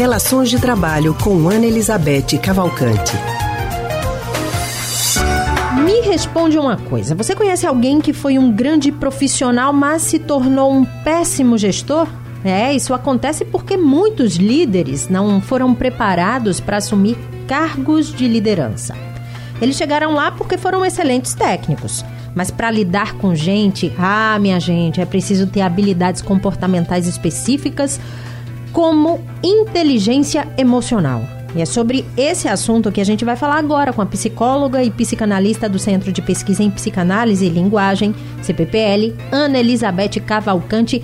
Relações de Trabalho com Ana Elizabeth Cavalcante. Me responde uma coisa: você conhece alguém que foi um grande profissional, mas se tornou um péssimo gestor? É, isso acontece porque muitos líderes não foram preparados para assumir cargos de liderança. Eles chegaram lá porque foram excelentes técnicos. Mas para lidar com gente, ah, minha gente, é preciso ter habilidades comportamentais específicas, como inteligência emocional. E é sobre esse assunto que a gente vai falar agora com a psicóloga e psicanalista do Centro de Pesquisa em Psicanálise e Linguagem, CPPL, Ana Elizabeth Cavalcante.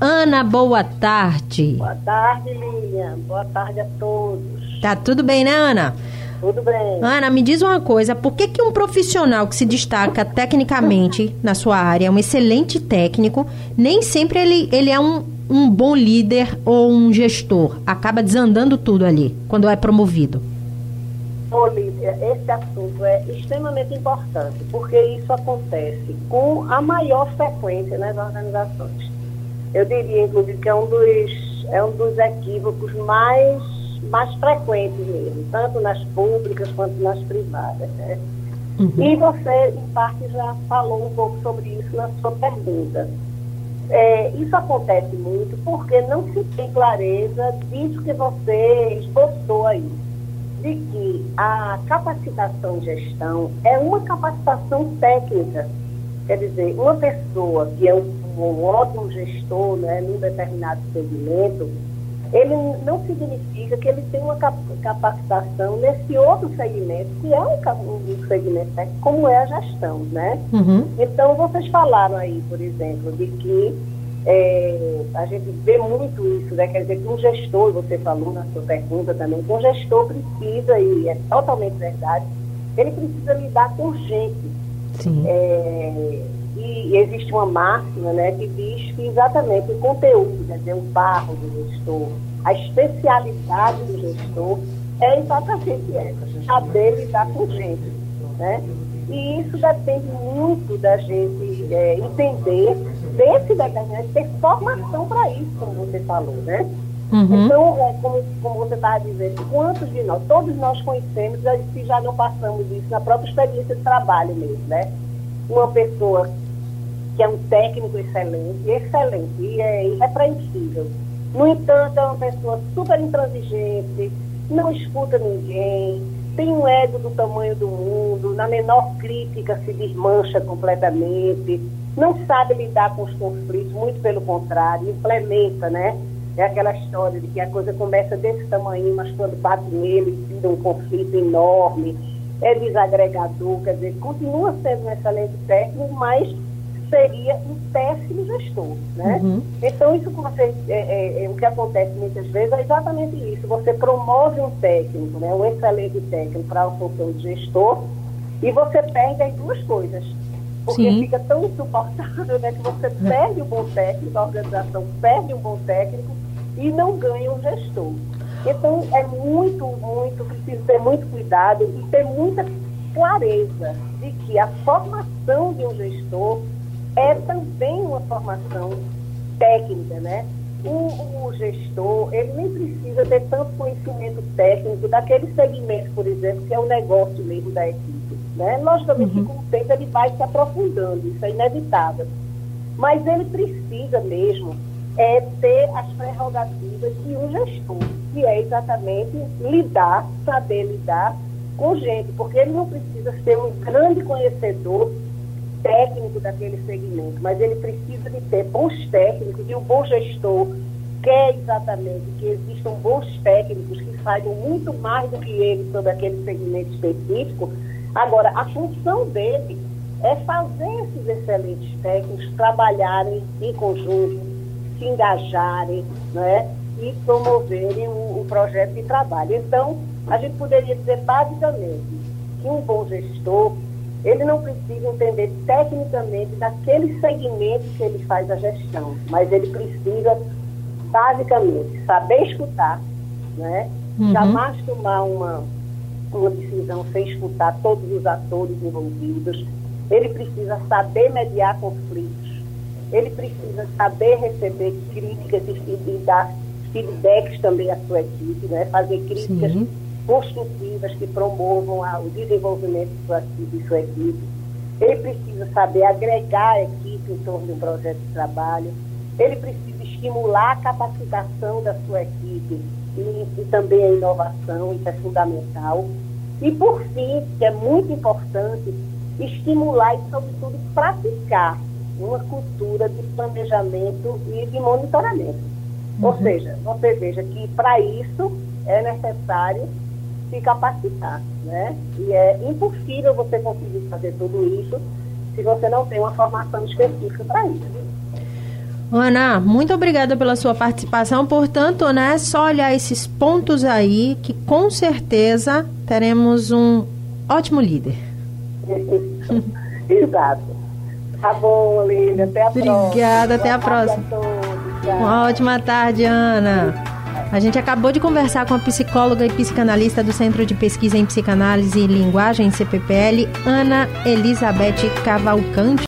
Ana, boa tarde. Boa tarde, Lilian. Boa tarde a todos. Tá tudo bem, né, Ana? Tudo bem. Ana, me diz uma coisa, por que, que um profissional que se destaca tecnicamente na sua área, é um excelente técnico, nem sempre ele, ele é um, um bom líder ou um gestor? Acaba desandando tudo ali, quando é promovido. Ô, Lívia, esse assunto é extremamente importante, porque isso acontece com a maior frequência nas organizações. Eu diria, inclusive, que é um dos, é um dos equívocos mais mais frequentes mesmo, tanto nas públicas quanto nas privadas. Né? Uhum. E você, em parte, já falou um pouco sobre isso na sua pergunta. É, isso acontece muito porque não se tem clareza disso que você esboçou aí, de que a capacitação de gestão é uma capacitação técnica. Quer dizer, uma pessoa que é um, um ótimo gestor né, num determinado segmento, ele não significa que ele tem uma capacitação nesse outro segmento, que é um, segmento técnico, como é a gestão, né? Uhum. Então, vocês falaram aí, por exemplo, de que é, a gente vê muito isso, né? Quer dizer, que um gestor, você falou na sua pergunta também, que um gestor precisa, e é totalmente verdade, ele precisa lidar com gente. Sim. É, e existe uma máxima né, que diz que exatamente o conteúdo, quer dizer, o barro do gestor, a especialidade do gestor é exatamente essa, saber lidar com gente. Né? E isso depende muito da gente é, entender desse determinante, ter formação para isso, como você falou, né? Uhum. Então, é, como, como você estava dizendo, quantos de nós, todos nós conhecemos, se já não passamos isso na própria experiência de trabalho mesmo, né? Uma pessoa que é um técnico excelente, excelente, e é irrepreensível. No entanto, é uma pessoa super intransigente, não escuta ninguém, tem um ego do tamanho do mundo, na menor crítica se desmancha completamente, não sabe lidar com os conflitos, muito pelo contrário, implementa, né? É aquela história de que a coisa começa desse tamanho, mas quando bate nele, vira um conflito enorme, é desagregador, quer dizer, continua sendo um excelente técnico, mas seria um péssimo gestor, né? Uhum. Então, isso que você, é, é, é, o que acontece muitas vezes é exatamente isso. Você promove um técnico, né, um excelente técnico para a função de gestor e você perde as duas coisas. Porque Sim. fica tão insuportável né, que você perde um bom técnico, a organização perde um bom técnico e não ganha um gestor. Então, é muito, muito, preciso ter muito cuidado e ter muita clareza de que a formação de um gestor é também uma formação técnica, né? O, o, gestor, ele nem precisa ter tanto conhecimento técnico daquele segmento, por exemplo, que é o negócio mesmo da equipe. Né? Logicamente, uhum. com o tempo ele vai se aprofundando, isso é inevitável. Mas ele precisa mesmo é, ter as prerrogativas de um gestor, que é exatamente lidar, saber lidar com gente, porque ele não precisa ser um grande conhecedor técnico daquele segmento, mas ele precisa de ter bons técnicos e o bom gestor quer exatamente que existam bons técnicos que saibam muito mais do que ele sobre aquele segmento específico. Agora, a função dele é fazer esses excelentes técnicos trabalharem em conjunto, se engajarem né, e promoverem o, o projeto de trabalho. Então, a gente poderia dizer basicamente que um bom gestor ele não precisa entender tecnicamente daquele segmento que ele faz a gestão, mas ele precisa, basicamente, saber escutar, né? Uhum. jamais tomar uma, uma decisão sem escutar todos os atores envolvidos. Ele precisa saber mediar conflitos, ele precisa saber receber críticas e, dar feedbacks também à sua equipe, né? fazer críticas Sim. Construtivas que promovam o desenvolvimento de sua, de sua equipe. Ele precisa saber agregar a equipe em torno de um projeto de trabalho. Ele precisa estimular a capacitação da sua equipe e, e também a inovação, isso é fundamental. E, por fim, que é muito importante, estimular e, sobretudo, praticar uma cultura de planejamento e de monitoramento. Uhum. Ou seja, você veja que para isso é necessário se capacitar, né? E é impossível você conseguir fazer tudo isso se você não tem uma formação específica para isso. Ana, muito obrigada pela sua participação. Portanto, né, só olhar esses pontos aí que com certeza teremos um ótimo líder. Exato. Tá bom, Lívia. Até a Obrigada, próxima. Obrigada, até a próxima. A Uma ótima tarde, Ana. A gente acabou de conversar com a psicóloga e psicanalista do Centro de Pesquisa em Psicanálise e Linguagem, CPPL, Ana Elizabeth Cavalcante.